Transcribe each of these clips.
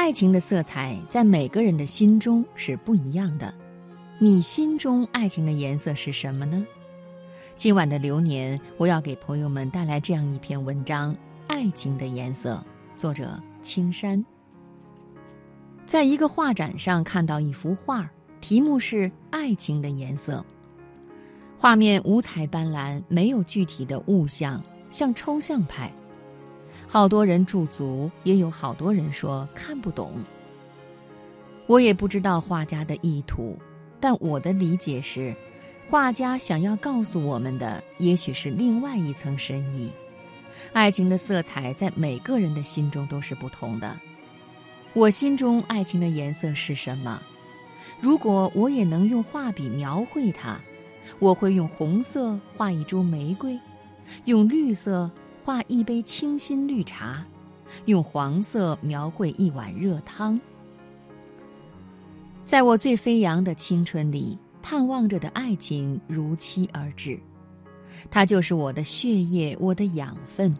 爱情的色彩在每个人的心中是不一样的。你心中爱情的颜色是什么呢？今晚的流年，我要给朋友们带来这样一篇文章：《爱情的颜色》，作者青山。在一个画展上看到一幅画，题目是《爱情的颜色》。画面五彩斑斓，没有具体的物象，像抽象派。好多人驻足，也有好多人说看不懂。我也不知道画家的意图，但我的理解是，画家想要告诉我们的，也许是另外一层深意。爱情的色彩在每个人的心中都是不同的。我心中爱情的颜色是什么？如果我也能用画笔描绘它，我会用红色画一株玫瑰，用绿色。画一杯清新绿茶，用黄色描绘一碗热汤。在我最飞扬的青春里，盼望着的爱情如期而至，它就是我的血液，我的养分。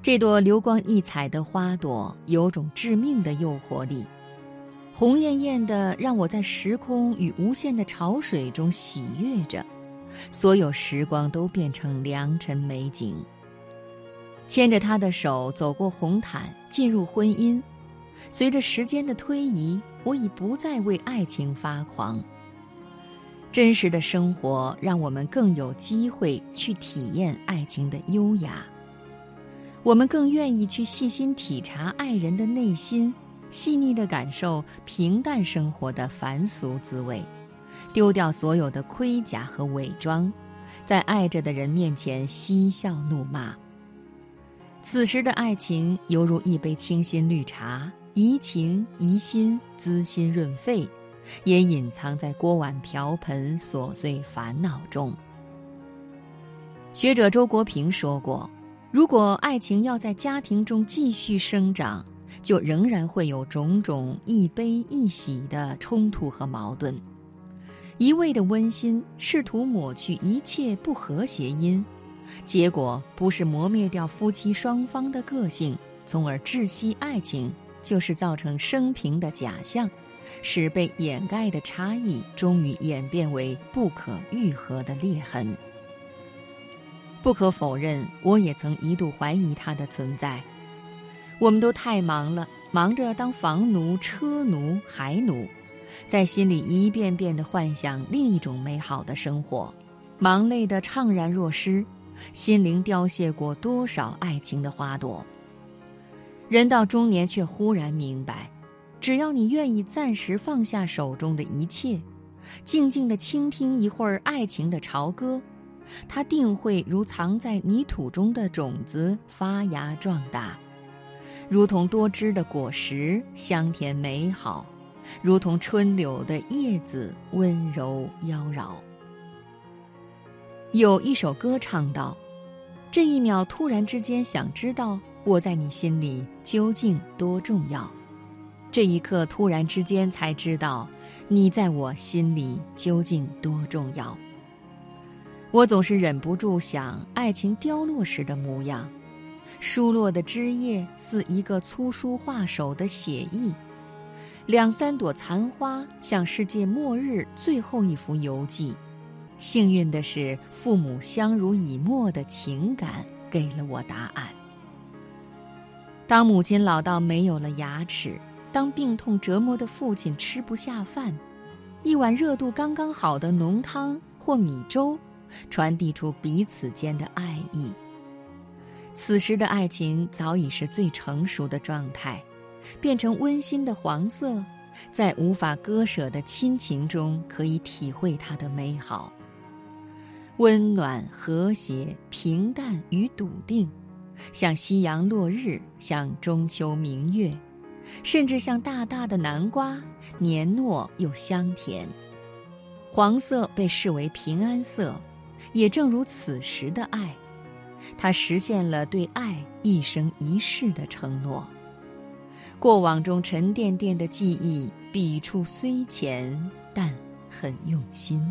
这朵流光溢彩的花朵，有种致命的诱惑力，红艳艳的，让我在时空与无限的潮水中喜悦着，所有时光都变成良辰美景。牵着他的手走过红毯，进入婚姻。随着时间的推移，我已不再为爱情发狂。真实的生活让我们更有机会去体验爱情的优雅。我们更愿意去细心体察爱人的内心，细腻地感受平淡生活的凡俗滋味，丢掉所有的盔甲和伪装，在爱着的人面前嬉笑怒骂。此时的爱情犹如一杯清新绿茶，怡情怡心，滋心润肺，也隐藏在锅碗瓢盆琐碎烦恼中。学者周国平说过：“如果爱情要在家庭中继续生长，就仍然会有种种一悲一喜的冲突和矛盾。一味的温馨，试图抹去一切不和谐因。”结果不是磨灭掉夫妻双方的个性，从而窒息爱情，就是造成生平的假象，使被掩盖的差异终于演变为不可愈合的裂痕。不可否认，我也曾一度怀疑它的存在。我们都太忙了，忙着当房奴、车奴、孩奴，在心里一遍遍地幻想另一种美好的生活，忙累得怅然若失。心灵凋谢过多少爱情的花朵？人到中年却忽然明白，只要你愿意暂时放下手中的一切，静静地倾听一会儿爱情的潮歌，它定会如藏在泥土中的种子发芽壮大，如同多汁的果实香甜美好，如同春柳的叶子温柔妖娆。有一首歌唱道：“这一秒突然之间想知道我在你心里究竟多重要，这一刻突然之间才知道你在我心里究竟多重要。”我总是忍不住想爱情凋落时的模样，疏落的枝叶似一个粗书画手的写意，两三朵残花像世界末日最后一幅游记。幸运的是，父母相濡以沫的情感给了我答案。当母亲老到没有了牙齿，当病痛折磨的父亲吃不下饭，一碗热度刚刚好的浓汤或米粥，传递出彼此间的爱意。此时的爱情早已是最成熟的状态，变成温馨的黄色，在无法割舍的亲情中，可以体会它的美好。温暖、和谐、平淡与笃定，像夕阳落日，像中秋明月，甚至像大大的南瓜，黏糯又香甜。黄色被视为平安色，也正如此时的爱，它实现了对爱一生一世的承诺。过往中沉甸甸的记忆，笔触虽浅，但很用心。